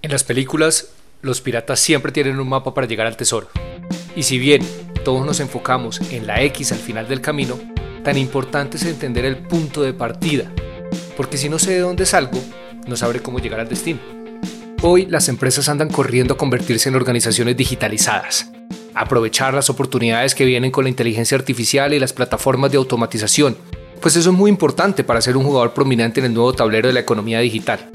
En las películas, los piratas siempre tienen un mapa para llegar al tesoro. Y si bien todos nos enfocamos en la X al final del camino, tan importante es entender el punto de partida, porque si no sé de dónde salgo, no sabré cómo llegar al destino. Hoy las empresas andan corriendo a convertirse en organizaciones digitalizadas, aprovechar las oportunidades que vienen con la inteligencia artificial y las plataformas de automatización, pues eso es muy importante para ser un jugador prominente en el nuevo tablero de la economía digital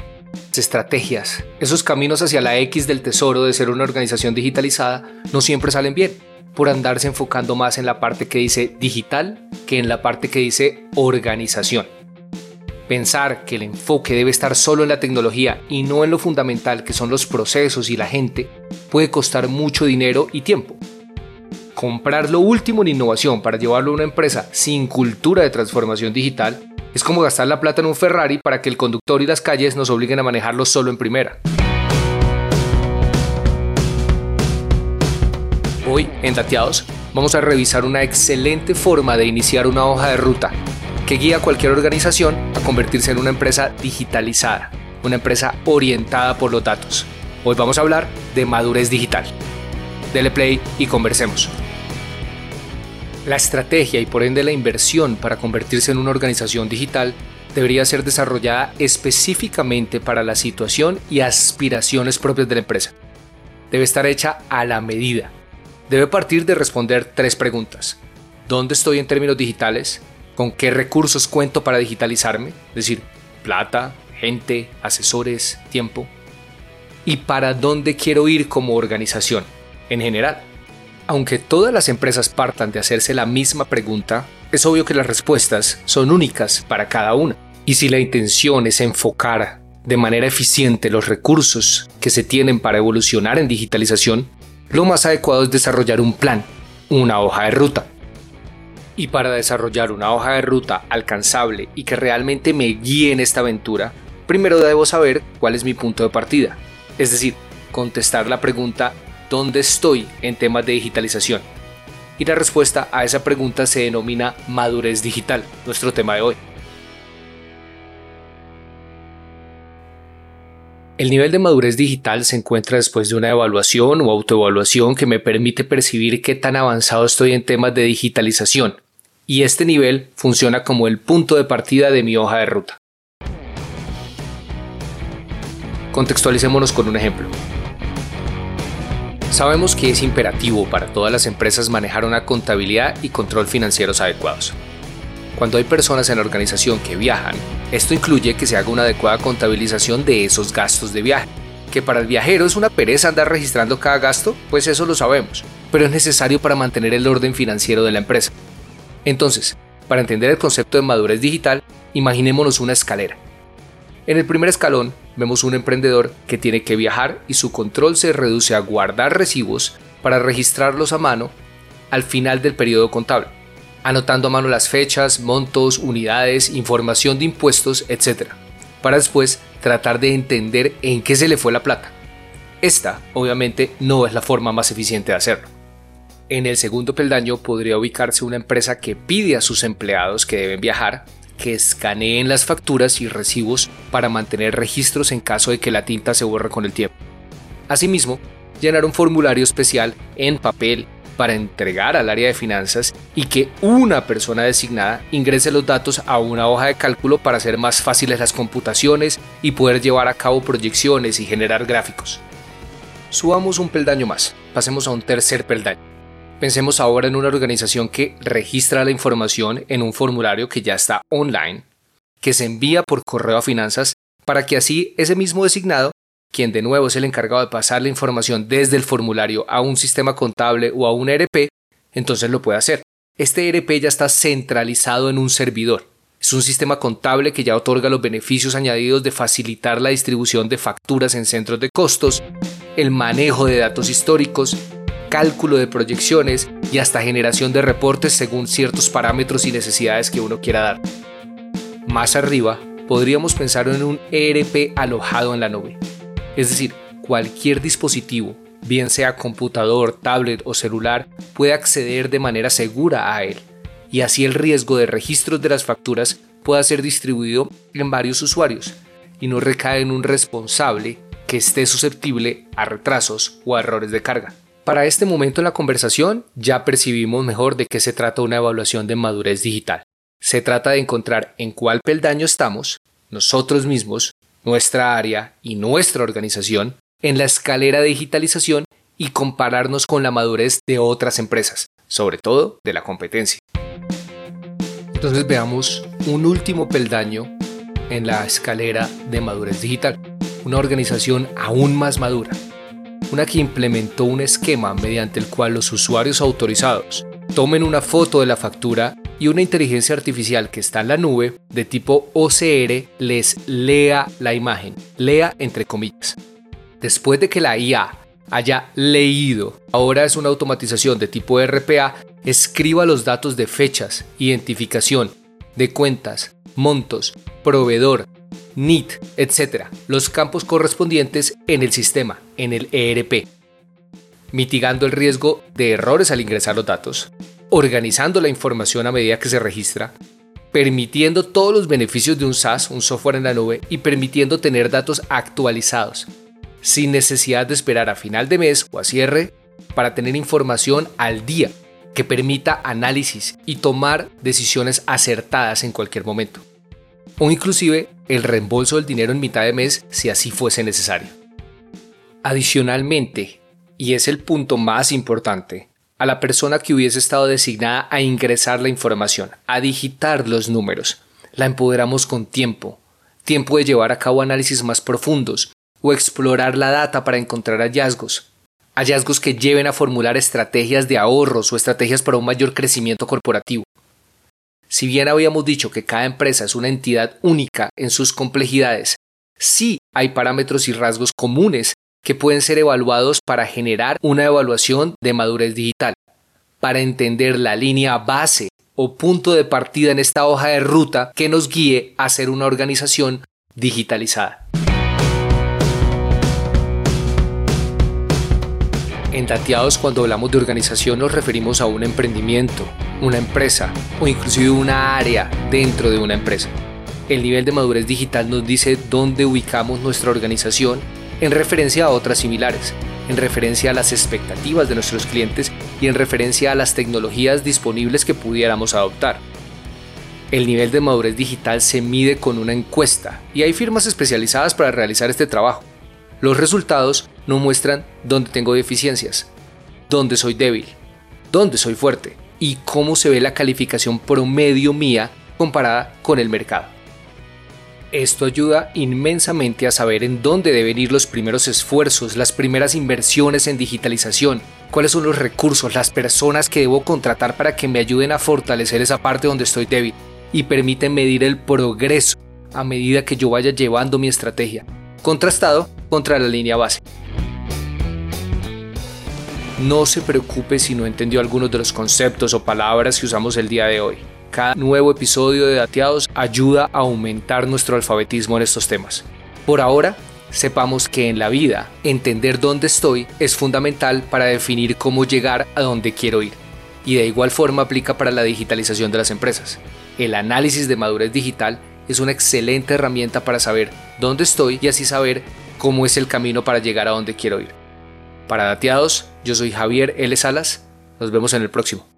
estrategias, esos caminos hacia la X del tesoro de ser una organización digitalizada no siempre salen bien, por andarse enfocando más en la parte que dice digital que en la parte que dice organización. Pensar que el enfoque debe estar solo en la tecnología y no en lo fundamental que son los procesos y la gente puede costar mucho dinero y tiempo. Comprar lo último en innovación para llevarlo a una empresa sin cultura de transformación digital es como gastar la plata en un Ferrari para que el conductor y las calles nos obliguen a manejarlo solo en primera. Hoy, en Dateados, vamos a revisar una excelente forma de iniciar una hoja de ruta que guía a cualquier organización a convertirse en una empresa digitalizada, una empresa orientada por los datos. Hoy vamos a hablar de madurez digital. Dele play y conversemos. La estrategia y por ende la inversión para convertirse en una organización digital debería ser desarrollada específicamente para la situación y aspiraciones propias de la empresa. Debe estar hecha a la medida. Debe partir de responder tres preguntas. ¿Dónde estoy en términos digitales? ¿Con qué recursos cuento para digitalizarme? Es decir, plata, gente, asesores, tiempo. ¿Y para dónde quiero ir como organización en general? Aunque todas las empresas partan de hacerse la misma pregunta, es obvio que las respuestas son únicas para cada una. Y si la intención es enfocar de manera eficiente los recursos que se tienen para evolucionar en digitalización, lo más adecuado es desarrollar un plan, una hoja de ruta. Y para desarrollar una hoja de ruta alcanzable y que realmente me guíe en esta aventura, primero debo saber cuál es mi punto de partida. Es decir, contestar la pregunta ¿dónde estoy en temas de digitalización? Y la respuesta a esa pregunta se denomina madurez digital, nuestro tema de hoy. El nivel de madurez digital se encuentra después de una evaluación o autoevaluación que me permite percibir qué tan avanzado estoy en temas de digitalización, y este nivel funciona como el punto de partida de mi hoja de ruta. Contextualicémonos con un ejemplo. Sabemos que es imperativo para todas las empresas manejar una contabilidad y control financieros adecuados. Cuando hay personas en la organización que viajan, esto incluye que se haga una adecuada contabilización de esos gastos de viaje. Que para el viajero es una pereza andar registrando cada gasto, pues eso lo sabemos, pero es necesario para mantener el orden financiero de la empresa. Entonces, para entender el concepto de madurez digital, imaginémonos una escalera. En el primer escalón vemos un emprendedor que tiene que viajar y su control se reduce a guardar recibos para registrarlos a mano al final del periodo contable, anotando a mano las fechas, montos, unidades, información de impuestos, etc., para después tratar de entender en qué se le fue la plata. Esta, obviamente, no es la forma más eficiente de hacerlo. En el segundo peldaño podría ubicarse una empresa que pide a sus empleados que deben viajar que escaneen las facturas y recibos para mantener registros en caso de que la tinta se borre con el tiempo. Asimismo, llenar un formulario especial en papel para entregar al área de finanzas y que una persona designada ingrese los datos a una hoja de cálculo para hacer más fáciles las computaciones y poder llevar a cabo proyecciones y generar gráficos. Subamos un peldaño más, pasemos a un tercer peldaño Pensemos ahora en una organización que registra la información en un formulario que ya está online, que se envía por correo a finanzas para que así ese mismo designado, quien de nuevo es el encargado de pasar la información desde el formulario a un sistema contable o a un ERP, entonces lo puede hacer. Este ERP ya está centralizado en un servidor. Es un sistema contable que ya otorga los beneficios añadidos de facilitar la distribución de facturas en centros de costos, el manejo de datos históricos, cálculo de proyecciones y hasta generación de reportes según ciertos parámetros y necesidades que uno quiera dar. Más arriba, podríamos pensar en un ERP alojado en la nube. Es decir, cualquier dispositivo, bien sea computador, tablet o celular, puede acceder de manera segura a él, y así el riesgo de registros de las facturas pueda ser distribuido en varios usuarios y no recae en un responsable que esté susceptible a retrasos o errores de carga. Para este momento en la conversación ya percibimos mejor de qué se trata una evaluación de madurez digital. Se trata de encontrar en cuál peldaño estamos, nosotros mismos, nuestra área y nuestra organización, en la escalera de digitalización y compararnos con la madurez de otras empresas, sobre todo de la competencia. Entonces veamos un último peldaño en la escalera de madurez digital, una organización aún más madura, una que implementó un esquema mediante el cual los usuarios autorizados tomen una foto de la factura y una inteligencia artificial que está en la nube de tipo OCR les lea la imagen, lea entre comillas. Después de que la IA haya leído, ahora es una automatización de tipo RPA, escriba los datos de fechas, identificación, de cuentas, montos, proveedor, NIT, etc., los campos correspondientes en el sistema, en el ERP, mitigando el riesgo de errores al ingresar los datos, organizando la información a medida que se registra, permitiendo todos los beneficios de un SaaS, un software en la nube, y permitiendo tener datos actualizados, sin necesidad de esperar a final de mes o a cierre para tener información al día que permita análisis y tomar decisiones acertadas en cualquier momento. O inclusive el reembolso del dinero en mitad de mes si así fuese necesario. Adicionalmente, y es el punto más importante, a la persona que hubiese estado designada a ingresar la información, a digitar los números, la empoderamos con tiempo, tiempo de llevar a cabo análisis más profundos o explorar la data para encontrar hallazgos, hallazgos que lleven a formular estrategias de ahorros o estrategias para un mayor crecimiento corporativo. Si bien habíamos dicho que cada empresa es una entidad única en sus complejidades, sí hay parámetros y rasgos comunes que pueden ser evaluados para generar una evaluación de madurez digital, para entender la línea base o punto de partida en esta hoja de ruta que nos guíe a ser una organización digitalizada. En Dateados cuando hablamos de organización nos referimos a un emprendimiento, una empresa o inclusive una área dentro de una empresa. El nivel de madurez digital nos dice dónde ubicamos nuestra organización en referencia a otras similares, en referencia a las expectativas de nuestros clientes y en referencia a las tecnologías disponibles que pudiéramos adoptar. El nivel de madurez digital se mide con una encuesta y hay firmas especializadas para realizar este trabajo. Los resultados no muestran dónde tengo deficiencias, dónde soy débil, dónde soy fuerte y cómo se ve la calificación promedio mía comparada con el mercado. Esto ayuda inmensamente a saber en dónde deben ir los primeros esfuerzos, las primeras inversiones en digitalización, cuáles son los recursos, las personas que debo contratar para que me ayuden a fortalecer esa parte donde estoy débil y permiten medir el progreso a medida que yo vaya llevando mi estrategia contrastado contra la línea base. No se preocupe si no entendió algunos de los conceptos o palabras que usamos el día de hoy. Cada nuevo episodio de Dateados ayuda a aumentar nuestro alfabetismo en estos temas. Por ahora, sepamos que en la vida entender dónde estoy es fundamental para definir cómo llegar a donde quiero ir. Y de igual forma aplica para la digitalización de las empresas. El análisis de madurez digital es una excelente herramienta para saber dónde estoy y así saber cómo es el camino para llegar a donde quiero ir. Para Dateados, yo soy Javier L. Salas, nos vemos en el próximo.